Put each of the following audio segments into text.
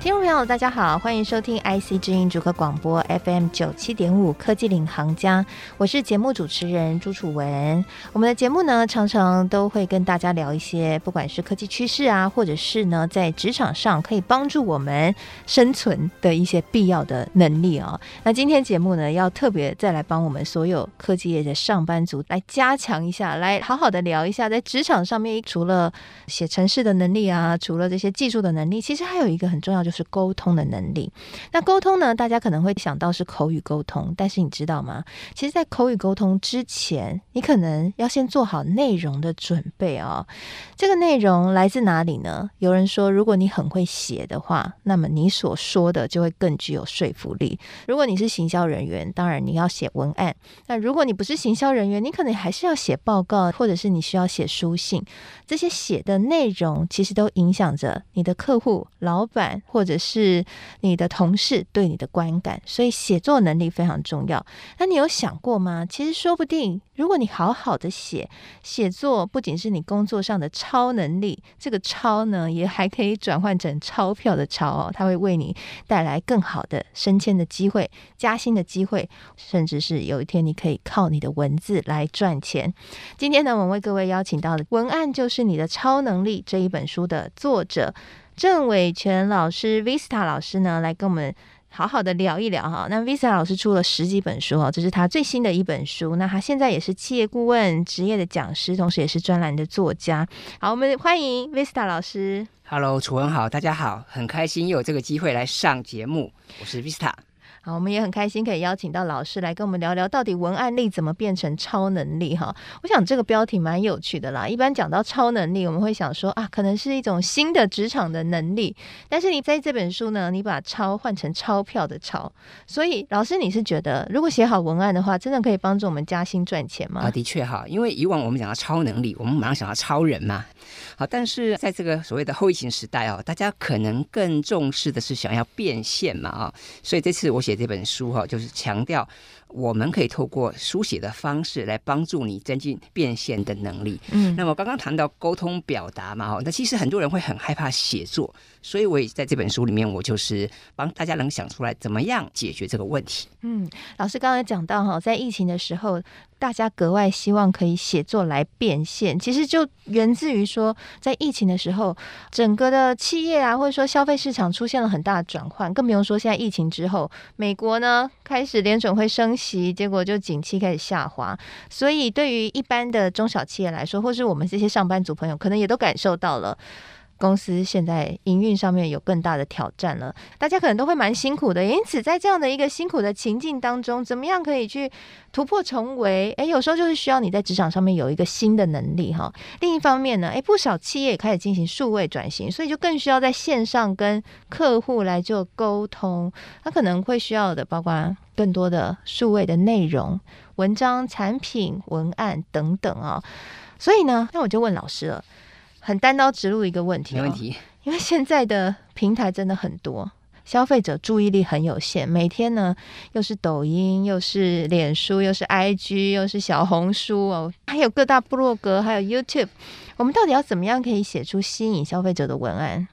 听众朋友，大家好，欢迎收听 IC 之音主客广播 FM 九七点五科技领航家，我是节目主持人朱楚文。我们的节目呢，常常都会跟大家聊一些，不管是科技趋势啊，或者是呢，在职场上可以帮助我们生存的一些必要的能力啊、那今天节目呢，要特别再来帮我们所有科技业的上班族来加强一下，来好好的聊一下，在职场上面，除了写程式的能力啊，除了这些技术的能力，其实还有一个很重要，就是。沟通的能力。那沟通呢？大家可能会想到是口语沟通，但是你知道吗？其实，在口语沟通之前，你可能要先做好内容的准备哦。这个内容来自哪里呢？有人说，如果你很会写的话，那么你所说的就会更具有说服力。如果你是行销人员，当然你要写文案。那如果你不是行销人员，你可能还是要写报告，或者是你需要写书信。这些写的内容，其实都影响着你的客户、老板或。或者是你的同事对你的观感，所以写作能力非常重要。那你有想过吗？其实说不定，如果你好好的写，写作不仅是你工作上的超能力，这个超呢，也还可以转换成钞票的钞哦，它会为你带来更好的升迁的机会、加薪的机会，甚至是有一天你可以靠你的文字来赚钱。今天呢，我们为各位邀请到的《文案就是你的超能力》这一本书的作者。郑伟权老师，Vista 老师呢，来跟我们好好的聊一聊哈。那 Vista 老师出了十几本书哦，这是他最新的一本书。那他现在也是企业顾问、职业的讲师，同时也是专栏的作家。好，我们欢迎 Vista 老师。Hello，楚文好，大家好，很开心又有这个机会来上节目，我是 Vista。好，我们也很开心可以邀请到老师来跟我们聊聊，到底文案力怎么变成超能力哈？我想这个标题蛮有趣的啦。一般讲到超能力，我们会想说啊，可能是一种新的职场的能力。但是你在这本书呢，你把“超”换成钞票的“钞”，所以老师你是觉得，如果写好文案的话，真的可以帮助我们加薪赚钱吗？啊，的确哈，因为以往我们讲到超能力，我们马上想到超人嘛。好，但是在这个所谓的后疫情时代哦，大家可能更重视的是想要变现嘛啊，所以这次我写这本书哈，就是强调我们可以透过书写的方式来帮助你增进变现的能力。嗯，那么刚刚谈到沟通表达嘛，哈，那其实很多人会很害怕写作，所以我也在这本书里面，我就是帮大家能想出来怎么样解决这个问题。嗯，老师刚才讲到哈，在疫情的时候，大家格外希望可以写作来变现，其实就源自于说，在疫情的时候，整个的企业啊，或者说消费市场出现了很大的转换，更不用说现在疫情之后，美国呢开始联准会升息，结果就景气开始下滑，所以对于一般的中小企业来说，或是我们这些上班族朋友，可能也都感受到了。公司现在营运上面有更大的挑战了，大家可能都会蛮辛苦的。因此，在这样的一个辛苦的情境当中，怎么样可以去突破重围？诶，有时候就是需要你在职场上面有一个新的能力哈。另一方面呢，诶，不少企业也开始进行数位转型，所以就更需要在线上跟客户来做沟通。他可能会需要的，包括更多的数位的内容、文章、产品、文案等等啊。所以呢，那我就问老师了。很单刀直入一个问题，哦，没问题。因为现在的平台真的很多，消费者注意力很有限，每天呢又是抖音，又是脸书，又是 IG，又是小红书哦，还有各大部落格，还有 YouTube。我们到底要怎么样可以写出吸引消费者的文案？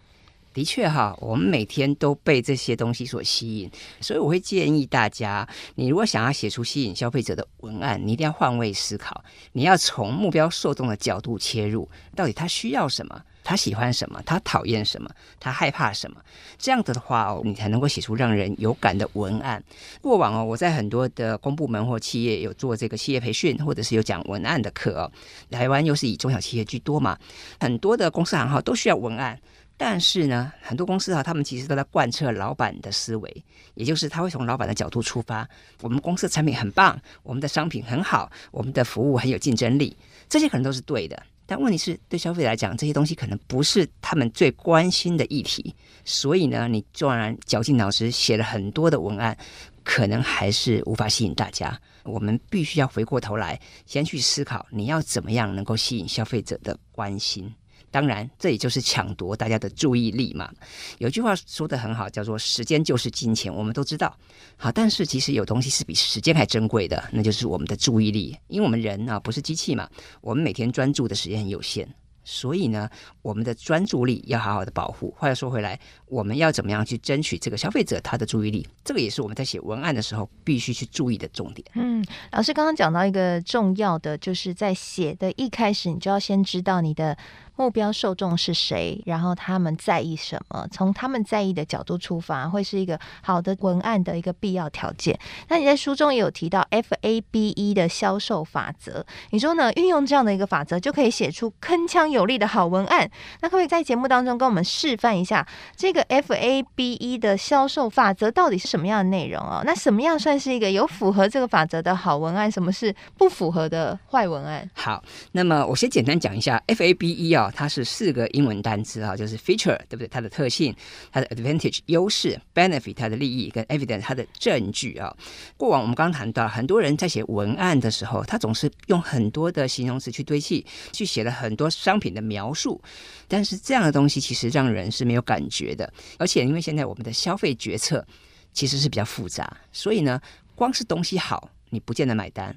的确哈，我们每天都被这些东西所吸引，所以我会建议大家，你如果想要写出吸引消费者的文案，你一定要换位思考，你要从目标受众的角度切入，到底他需要什么，他喜欢什么，他讨厌什么，他害怕什么，这样子的话哦，你才能够写出让人有感的文案。过往哦，我在很多的公部门或企业有做这个企业培训，或者是有讲文案的课哦。台湾又是以中小企业居多嘛，很多的公司行号都需要文案。但是呢，很多公司啊，他们其实都在贯彻老板的思维，也就是他会从老板的角度出发。我们公司的产品很棒，我们的商品很好，我们的服务很有竞争力，这些可能都是对的。但问题是，对消费者来讲，这些东西可能不是他们最关心的议题。所以呢，你纵然绞尽脑汁写了很多的文案，可能还是无法吸引大家。我们必须要回过头来，先去思考你要怎么样能够吸引消费者的关心。当然，这也就是抢夺大家的注意力嘛。有句话说得很好，叫做“时间就是金钱”，我们都知道。好，但是其实有东西是比时间还珍贵的，那就是我们的注意力。因为我们人啊，不是机器嘛，我们每天专注的时间很有限。所以呢，我们的专注力要好好的保护。话又说回来，我们要怎么样去争取这个消费者他的注意力？这个也是我们在写文案的时候必须去注意的重点。嗯，老师刚刚讲到一个重要的，就是在写的一开始，你就要先知道你的。目标受众是谁？然后他们在意什么？从他们在意的角度出发，会是一个好的文案的一个必要条件。那你在书中也有提到 FABE 的销售法则，你说呢？运用这样的一个法则，就可以写出铿锵有力的好文案。那可不可以在节目当中跟我们示范一下这个 FABE 的销售法则到底是什么样的内容哦？那什么样算是一个有符合这个法则的好文案？什么是不符合的坏文案？好，那么我先简单讲一下 FABE 啊。它是四个英文单词啊，就是 feature，对不对？它的特性，它的 advantage 优势，benefit 它的利益，跟 evidence 它的证据啊。过往我们刚刚谈到，很多人在写文案的时候，他总是用很多的形容词去堆砌，去写了很多商品的描述，但是这样的东西其实让人是没有感觉的。而且因为现在我们的消费决策其实是比较复杂，所以呢，光是东西好，你不见得买单；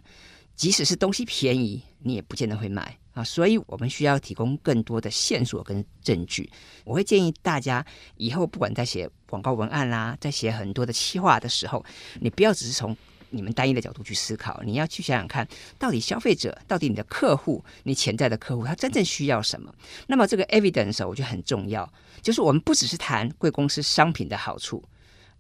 即使是东西便宜，你也不见得会买。啊，所以我们需要提供更多的线索跟证据。我会建议大家以后不管在写广告文案啦，在写很多的企划的时候，你不要只是从你们单一的角度去思考，你要去想想看，到底消费者，到底你的客户，你潜在的客户，他真正需要什么？那么这个 evidence 我觉得很重要，就是我们不只是谈贵公司商品的好处。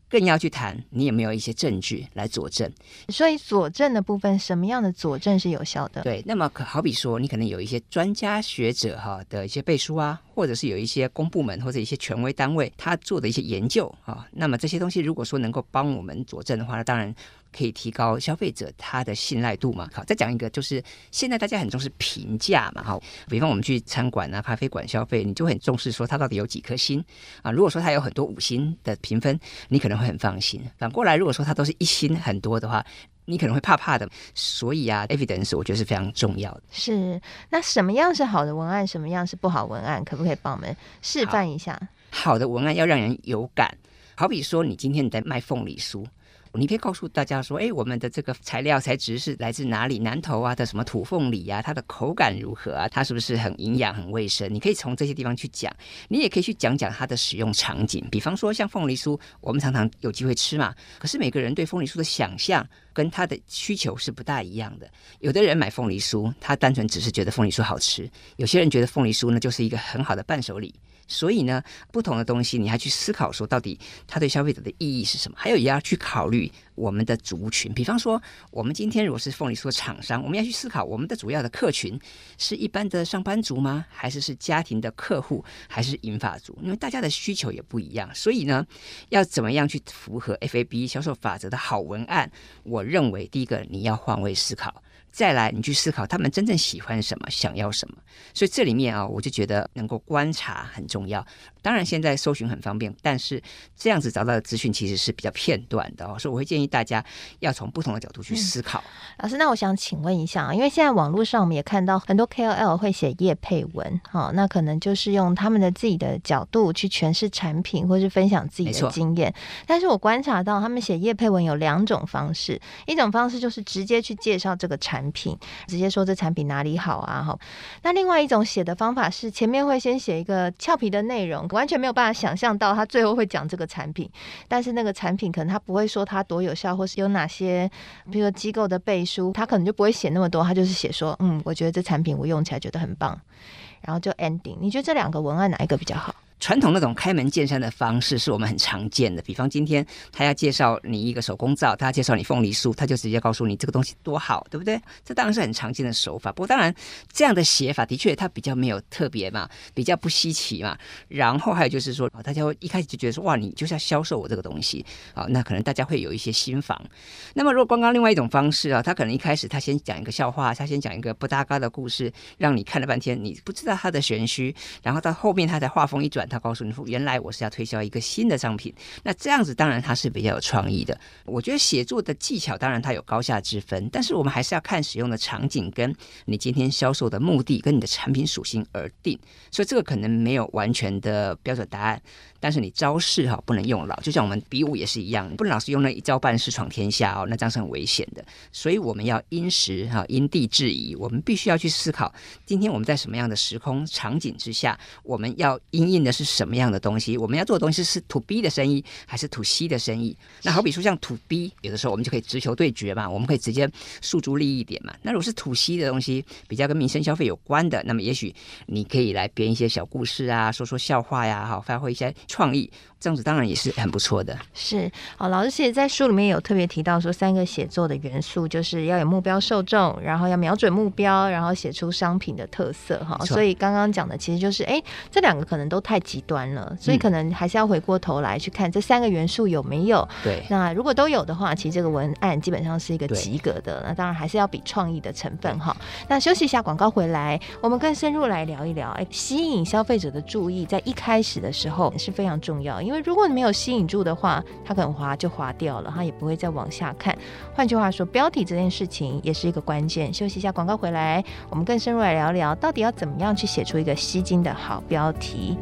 更要去谈，你有没有一些证据来佐证？所以佐证的部分，什么样的佐证是有效的？对，那么可好比说，你可能有一些专家学者哈的一些背书啊，或者是有一些公部门或者一些权威单位他做的一些研究啊，那么这些东西如果说能够帮我们佐证的话，那当然。可以提高消费者他的信赖度嘛？好，再讲一个，就是现在大家很重视评价嘛。好，比方我们去餐馆啊、咖啡馆消费，你就很重视说它到底有几颗星啊。如果说它有很多五星的评分，你可能会很放心。反过来，如果说它都是一星很多的话，你可能会怕怕的。所以啊，evidence 我觉得是非常重要的。是，那什么样是好的文案？什么样是不好文案？可不可以帮我们示范一下？好，好的文案要让人有感，好比说你今天你在卖凤梨酥。你可以告诉大家说，哎，我们的这个材料材质是来自哪里？南投啊的什么土凤梨啊，它的口感如何啊？它是不是很营养、很卫生？你可以从这些地方去讲。你也可以去讲讲它的使用场景，比方说像凤梨酥，我们常常有机会吃嘛。可是每个人对凤梨酥的想象跟他的需求是不大一样的。有的人买凤梨酥，他单纯只是觉得凤梨酥好吃；有些人觉得凤梨酥呢，就是一个很好的伴手礼。所以呢，不同的东西，你还去思考说，到底它对消费者的意义是什么？还有也要去考虑我们的族群。比方说，我们今天如果是凤梨酥的厂商，我们要去思考我们的主要的客群是一般的上班族吗？还是是家庭的客户？还是银发族？因为大家的需求也不一样，所以呢，要怎么样去符合 FAB 销售法则的好文案？我认为第一个你要换位思考。再来，你去思考他们真正喜欢什么，想要什么。所以这里面啊，我就觉得能够观察很重要。当然，现在搜寻很方便，但是这样子找到的资讯其实是比较片段的哦。所以我会建议大家要从不同的角度去思考。嗯、老师，那我想请问一下啊，因为现在网络上我们也看到很多 KOL 会写业配文，好，那可能就是用他们的自己的角度去诠释产品，或是分享自己的经验。但是我观察到他们写业配文有两种方式，一种方式就是直接去介绍这个产产。品直接说这产品哪里好啊？好，那另外一种写的方法是前面会先写一个俏皮的内容，完全没有办法想象到他最后会讲这个产品。但是那个产品可能他不会说它多有效，或是有哪些，比如说机构的背书，他可能就不会写那么多，他就是写说，嗯，我觉得这产品我用起来觉得很棒，然后就 ending。你觉得这两个文案哪一个比较好？传统那种开门见山的方式是我们很常见的，比方今天他要介绍你一个手工皂，他要介绍你凤梨酥，他就直接告诉你这个东西多好，对不对？这当然是很常见的手法。不过当然这样的写法的确它比较没有特别嘛，比较不稀奇嘛。然后还有就是说，大家会一开始就觉得说，哇，你就是要销售我这个东西啊，那可能大家会有一些心防。那么如果刚刚另外一种方式啊，他可能一开始他先讲一个笑话，他先讲一个不搭嘎的故事，让你看了半天你不知道他的玄虚，然后到后面他才话锋一转。他告诉你说，原来我是要推销一个新的商品。那这样子当然它是比较有创意的。我觉得写作的技巧当然它有高下之分，但是我们还是要看使用的场景跟你今天销售的目的跟你的产品属性而定。所以这个可能没有完全的标准答案。但是你招式哈不能用老，就像我们比武也是一样，不能老是用那一招半式闯天下哦，那这样是很危险的。所以我们要因时哈因地制宜，我们必须要去思考，今天我们在什么样的时空场景之下，我们要因应的是什么样的东西？我们要做的东西是 to B 的生意还是 to C 的生意？那好比说像 to B，有的时候我们就可以直球对决嘛，我们可以直接诉诸利益点嘛。那如果是 to C 的东西，比较跟民生消费有关的，那么也许你可以来编一些小故事啊，说说笑话呀，好发挥一些。创意这样子当然也是很不错的。是，好，老师其实在书里面有特别提到说，三个写作的元素就是要有目标受众，然后要瞄准目标，然后写出商品的特色哈。所以刚刚讲的其实就是，哎，这两个可能都太极端了，所以可能还是要回过头来去看这三个元素有没有。对。那如果都有的话，其实这个文案基本上是一个及格的。那当然还是要比创意的成分哈。那休息一下，广告回来，我们更深入来聊一聊，哎，吸引消费者的注意，在一开始的时候是非常重要，因为如果你没有吸引住的话，它可能滑就滑掉了，它也不会再往下看。换句话说，标题这件事情也是一个关键。休息一下，广告回来，我们更深入来聊聊，到底要怎么样去写出一个吸睛的好标题。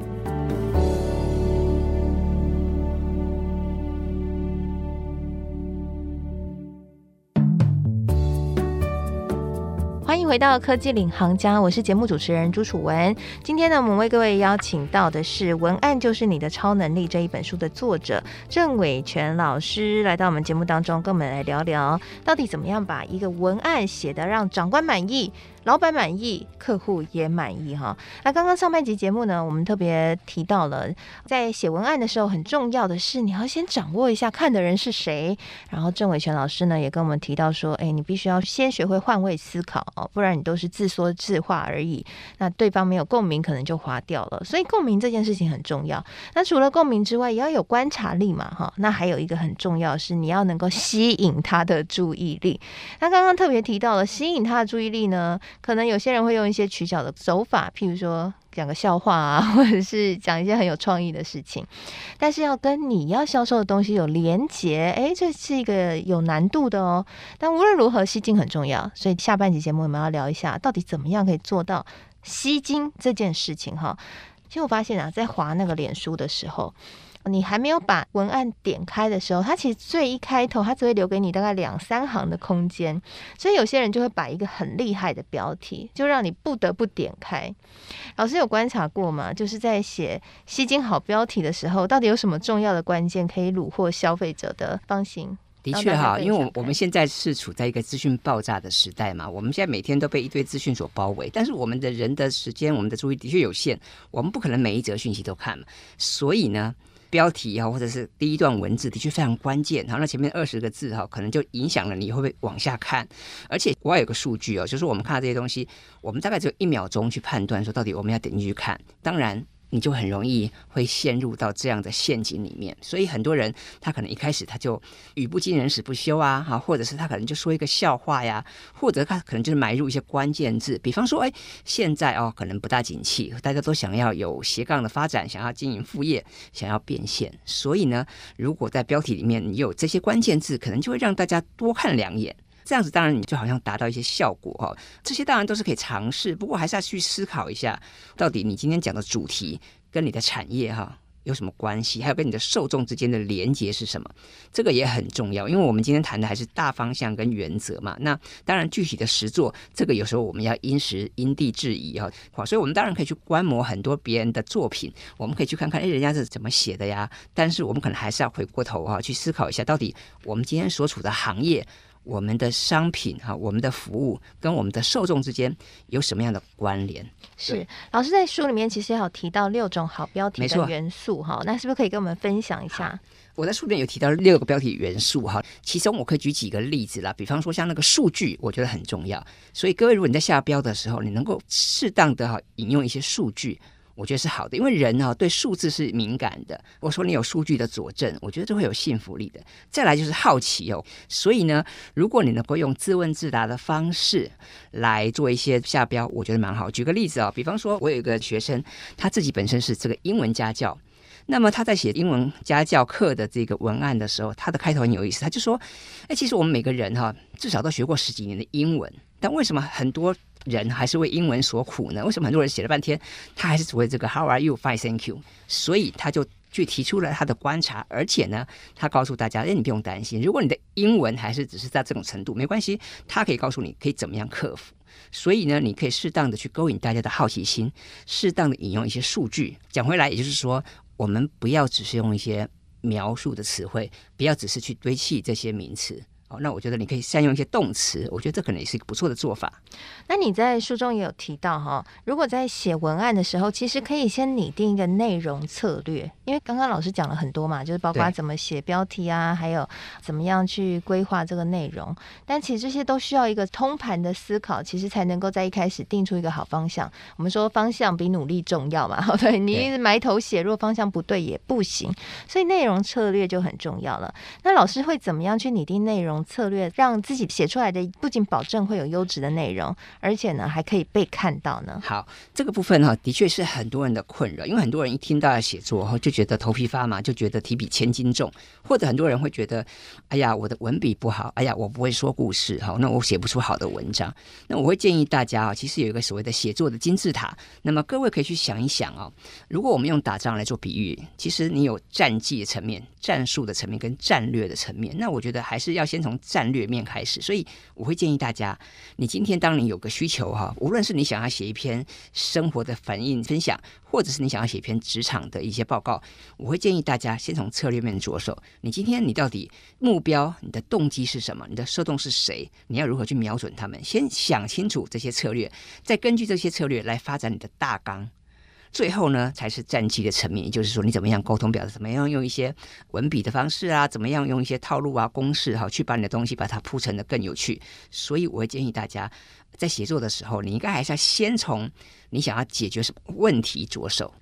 欢迎回到科技领航家，我是节目主持人朱楚文。今天呢，我们为各位邀请到的是《文案就是你的超能力》这一本书的作者郑伟全老师，来到我们节目当中，跟我们来聊聊，到底怎么样把一个文案写得让长官满意。老板满意，客户也满意哈。那刚刚上半集节目呢，我们特别提到了，在写文案的时候，很重要的是你要先掌握一下看的人是谁。然后郑伟权老师呢，也跟我们提到说，哎，你必须要先学会换位思考哦，不然你都是自说自话而已。那对方没有共鸣，可能就划掉了。所以共鸣这件事情很重要。那除了共鸣之外，也要有观察力嘛哈。那还有一个很重要是，你要能够吸引他的注意力。那刚刚特别提到了吸引他的注意力呢。可能有些人会用一些取巧的手法，譬如说讲个笑话啊，或者是讲一些很有创意的事情，但是要跟你要销售的东西有连结，哎，这是一个有难度的哦。但无论如何，吸睛很重要，所以下半集节目我们要聊一下，到底怎么样可以做到吸睛这件事情哈。其实我发现啊，在划那个脸书的时候。你还没有把文案点开的时候，它其实最一开头，它只会留给你大概两三行的空间，所以有些人就会摆一个很厉害的标题，就让你不得不点开。老师有观察过吗？就是在写吸睛好标题的时候，到底有什么重要的关键可以虏获消费者的芳心？的确哈，因为我我们现在是处在一个资讯爆炸的时代嘛，我们现在每天都被一堆资讯所包围，但是我们的人的时间，我们的注意的确有限，我们不可能每一则讯息都看嘛，所以呢。标题哈，或者是第一段文字的确非常关键。好，那前面二十个字哈，可能就影响了你会不会往下看。而且国外有个数据哦，就是我们看到这些东西，我们大概只有一秒钟去判断说到底我们要点进去看。当然。你就很容易会陷入到这样的陷阱里面，所以很多人他可能一开始他就语不惊人死不休啊，哈，或者是他可能就说一个笑话呀，或者他可能就是埋入一些关键字，比方说，哎，现在哦可能不大景气，大家都想要有斜杠的发展，想要经营副业，想要变现，所以呢，如果在标题里面你有这些关键字，可能就会让大家多看两眼。这样子当然你就好像达到一些效果哈，这些当然都是可以尝试，不过还是要去思考一下，到底你今天讲的主题跟你的产业哈有什么关系，还有跟你的受众之间的连接是什么，这个也很重要，因为我们今天谈的还是大方向跟原则嘛。那当然具体的实作，这个有时候我们要因时因地制宜哈。好，所以我们当然可以去观摩很多别人的作品，我们可以去看看哎人家是怎么写的呀。但是我们可能还是要回过头哈去思考一下，到底我们今天所处的行业。我们的商品哈，我们的服务跟我们的受众之间有什么样的关联？是老师在书里面其实也有提到六种好标题的元素哈，那是不是可以跟我们分享一下？我在书里面有提到六个标题元素哈，其中我可以举几个例子啦，比方说像那个数据，我觉得很重要。所以各位，如果你在下标的时候，你能够适当的哈引用一些数据。我觉得是好的，因为人呢、对数字是敏感的。我说你有数据的佐证，我觉得这会有信服力的。再来就是好奇哦，所以呢，如果你能够用自问自答的方式来做一些下标，我觉得蛮好。举个例子啊、哦，比方说我有一个学生，他自己本身是这个英文家教，那么他在写英文家教课的这个文案的时候，他的开头很有意思，他就说：“哎，其实我们每个人哈、至少都学过十几年的英文，但为什么很多？”人还是为英文所苦呢？为什么很多人写了半天，他还是只会这个 How are you? Fine, thank you。所以他就去提出了他的观察，而且呢，他告诉大家：哎，你不用担心，如果你的英文还是只是在这种程度，没关系，他可以告诉你可以怎么样克服。所以呢，你可以适当的去勾引大家的好奇心，适当的引用一些数据。讲回来，也就是说，我们不要只是用一些描述的词汇，不要只是去堆砌这些名词。哦，那我觉得你可以善用一些动词，我觉得这可能也是一个不错的做法。那你在书中也有提到哈，如果在写文案的时候，其实可以先拟定一个内容策略，因为刚刚老师讲了很多嘛，就是包括怎么写标题啊，还有怎么样去规划这个内容。但其实这些都需要一个通盘的思考，其实才能够在一开始定出一个好方向。我们说方向比努力重要嘛，对，你一直埋头写，如果方向不对也不行，所以内容策略就很重要了。那老师会怎么样去拟定内容策略，让自己写出来的不仅保证会有优质的内容，而且呢还可以被看到呢。好，这个部分哈，的确是很多人的困扰，因为很多人一听到要写作后就觉得头皮发麻，就觉得提笔千斤重，或者很多人会觉得，哎呀，我的文笔不好，哎呀，我不会说故事，好，那我写不出好的文章。那我会建议大家啊，其实有一个所谓的写作的金字塔，那么各位可以去想一想啊，如果我们用打仗来做比喻，其实你有战绩的层面、战术的层面跟战略的层面，那我觉得还是要先从战略面开始，所以我会建议大家，你今天当你有个需求哈，无论是你想要写一篇生活的反应分享，或者是你想要写一篇职场的一些报告，我会建议大家先从策略面着手。你今天你到底目标、你的动机是什么？你的受众是谁？你要如何去瞄准他们？先想清楚这些策略，再根据这些策略来发展你的大纲。最后呢，才是战绩的层面，也就是说，你怎么样沟通表达，怎么样用一些文笔的方式啊，怎么样用一些套路啊、公式哈，去把你的东西把它铺成的更有趣。所以，我会建议大家在写作的时候，你应该还是要先从你想要解决什么问题着手。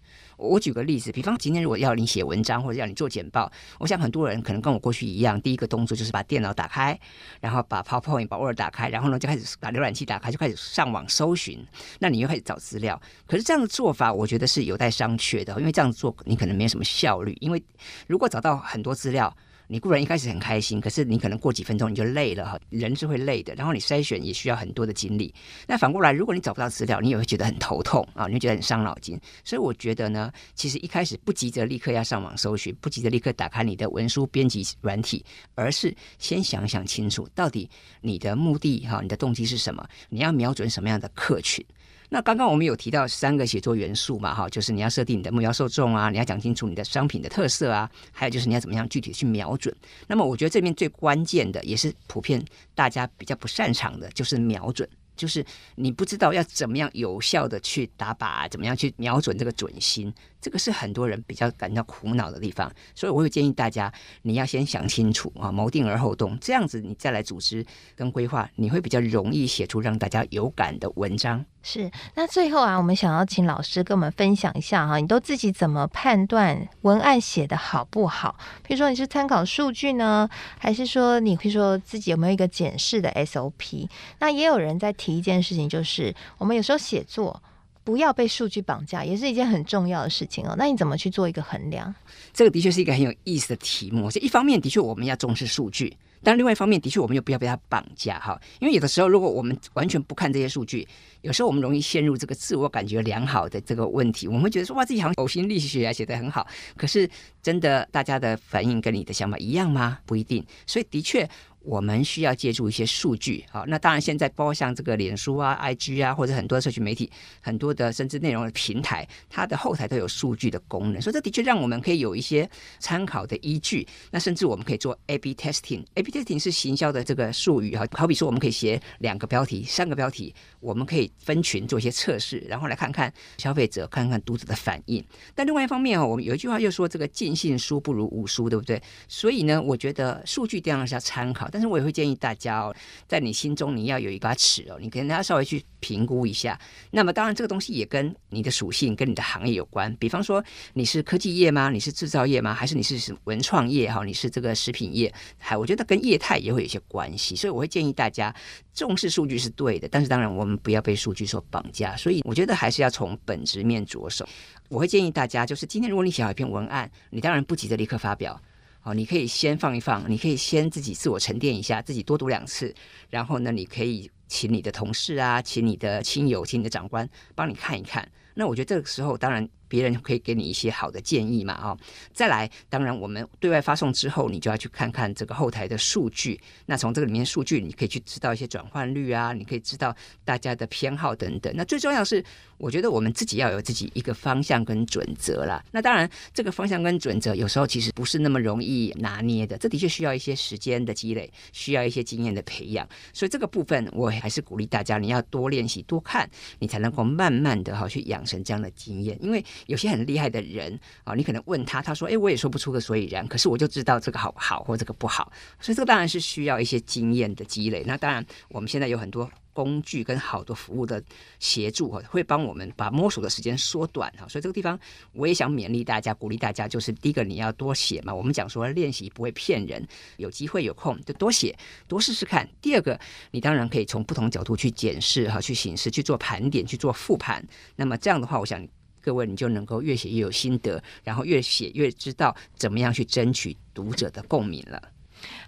我举个例子，比方今天如果要你写文章或者要你做简报，我想很多人可能跟我过去一样，第一个动作就是把电脑打开，然后把 PowerPoint、把 Word 打开，然后呢就开始把浏览器打开，就开始上网搜寻。那你又开始找资料，可是这样的做法，我觉得是有待商榷的，因为这样做你可能没有什么效率，因为如果找到很多资料。你固然一开始很开心，可是你可能过几分钟你就累了哈，人是会累的。然后你筛选也需要很多的精力。那反过来，如果你找不到资料，你也会觉得很头痛啊，你会觉得很伤脑筋。所以我觉得呢，其实一开始不急着立刻要上网搜寻，不急着立刻打开你的文书编辑软体，而是先想想清楚，到底你的目的哈，你的动机是什么？你要瞄准什么样的客群？那刚刚我们有提到三个写作元素嘛，哈，就是你要设定你的目标受众啊，你要讲清楚你的商品的特色啊，还有就是你要怎么样具体去瞄准。那么我觉得这边最关键的，也是普遍大家比较不擅长的，就是瞄准。就是你不知道要怎么样有效的去打靶，怎么样去瞄准这个准心，这个是很多人比较感到苦恼的地方。所以我会建议大家，你要先想清楚啊，谋定而后动，这样子你再来组织跟规划，你会比较容易写出让大家有感的文章。是。那最后啊，我们想要请老师跟我们分享一下哈，你都自己怎么判断文案写得好不好？比如说你是参考数据呢，还是说你会说自己有没有一个检视的 SOP？那也有人在。提一件事情，就是我们有时候写作不要被数据绑架，也是一件很重要的事情哦。那你怎么去做一个衡量？这个的确是一个很有意思的题目。这一方面的确我们要重视数据，但另外一方面的确我们又不要被它绑架哈。因为有的时候如果我们完全不看这些数据，有时候我们容易陷入这个自我感觉良好的这个问题。我们觉得说哇，自己好像呕心沥血啊，写得很好。可是真的大家的反应跟你的想法一样吗？不一定。所以的确。我们需要借助一些数据，好，那当然现在包括像这个脸书啊、IG 啊，或者很多社群媒体、很多的甚至内容的平台，它的后台都有数据的功能，所以这的确让我们可以有一些参考的依据。那甚至我们可以做 A/B testing，A/B testing 是行销的这个术语哈，好比说我们可以写两个标题、三个标题，我们可以分群做一些测试，然后来看看消费者、看看读者的反应。但另外一方面哦，我们有一句话又说这个尽信书不如无书，对不对？所以呢，我觉得数据当然是要参考，但是我也会建议大家哦，在你心中你要有一把尺哦，你可能要稍微去评估一下。那么当然这个东西也跟你的属性、跟你的行业有关。比方说你是科技业吗？你是制造业吗？还是你是文创业哈？你是这个食品业？还我觉得跟业态也会有一些关系。所以我会建议大家重视数据是对的，但是当然我们不要被数据所绑架。所以我觉得还是要从本质面着手。我会建议大家，就是今天如果你写好一篇文案，你当然不急着立刻发表。哦，你可以先放一放，你可以先自己自我沉淀一下，自己多读两次，然后呢，你可以请你的同事啊，请你的亲友，请你的长官帮你看一看。那我觉得这个时候，当然。别人可以给你一些好的建议嘛？哦，再来，当然我们对外发送之后，你就要去看看这个后台的数据。那从这个里面数据，你可以去知道一些转换率啊，你可以知道大家的偏好等等。那最重要是，我觉得我们自己要有自己一个方向跟准则啦。那当然，这个方向跟准则有时候其实不是那么容易拿捏的，这的确需要一些时间的积累，需要一些经验的培养。所以这个部分，我还是鼓励大家，你要多练习、多看，你才能够慢慢的哈去养成这样的经验，因为。有些很厉害的人啊，你可能问他，他说：“哎，我也说不出个所以然，可是我就知道这个好不好，或这个不好。”所以这个当然是需要一些经验的积累。那当然，我们现在有很多工具跟好多服务的协助，会帮我们把摸索的时间缩短哈。所以这个地方我也想勉励大家，鼓励大家，就是第一个你要多写嘛。我们讲说练习不会骗人，有机会有空就多写，多试试看。第二个，你当然可以从不同角度去检视哈，去审视，去做盘点，去做复盘。那么这样的话，我想。各位，你就能够越写越有心得，然后越写越知道怎么样去争取读者的共鸣了。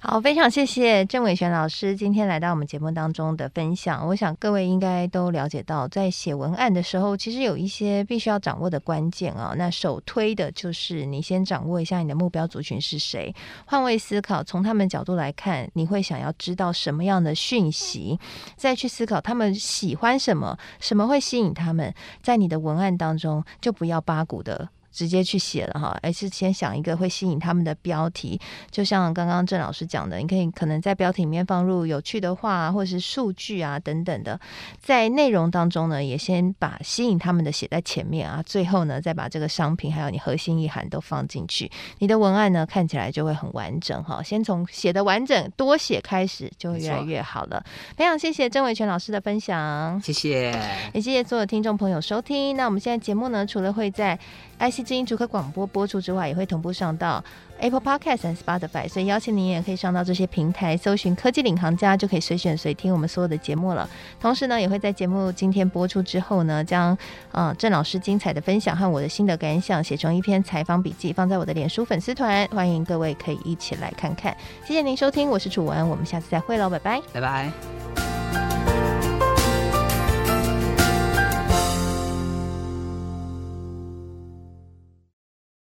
好，非常谢谢郑伟璇老师今天来到我们节目当中的分享。我想各位应该都了解到，在写文案的时候，其实有一些必须要掌握的关键啊。那首推的就是你先掌握一下你的目标族群是谁，换位思考，从他们角度来看，你会想要知道什么样的讯息，再去思考他们喜欢什么，什么会吸引他们，在你的文案当中就不要八股的。直接去写了哈，而是先想一个会吸引他们的标题，就像刚刚郑老师讲的，你可以可能在标题里面放入有趣的话，或者是数据啊等等的，在内容当中呢，也先把吸引他们的写在前面啊，最后呢再把这个商品还有你核心意涵都放进去，你的文案呢看起来就会很完整哈。先从写的完整多写开始，就会越来越好了。非常谢谢郑伟全老师的分享，谢谢，也谢谢所有听众朋友收听。那我们现在节目呢，除了会在 IC 之音竹科广播播出之外，也会同步上到 Apple Podcast 和 Spotify，所以邀请您也可以上到这些平台，搜寻“科技领航家”，就可以随选随听我们所有的节目了。同时呢，也会在节目今天播出之后呢，将啊郑老师精彩的分享和我的心得感想写成一篇采访笔记，放在我的脸书粉丝团，欢迎各位可以一起来看看。谢谢您收听，我是楚文，我们下次再会喽，拜拜，拜拜。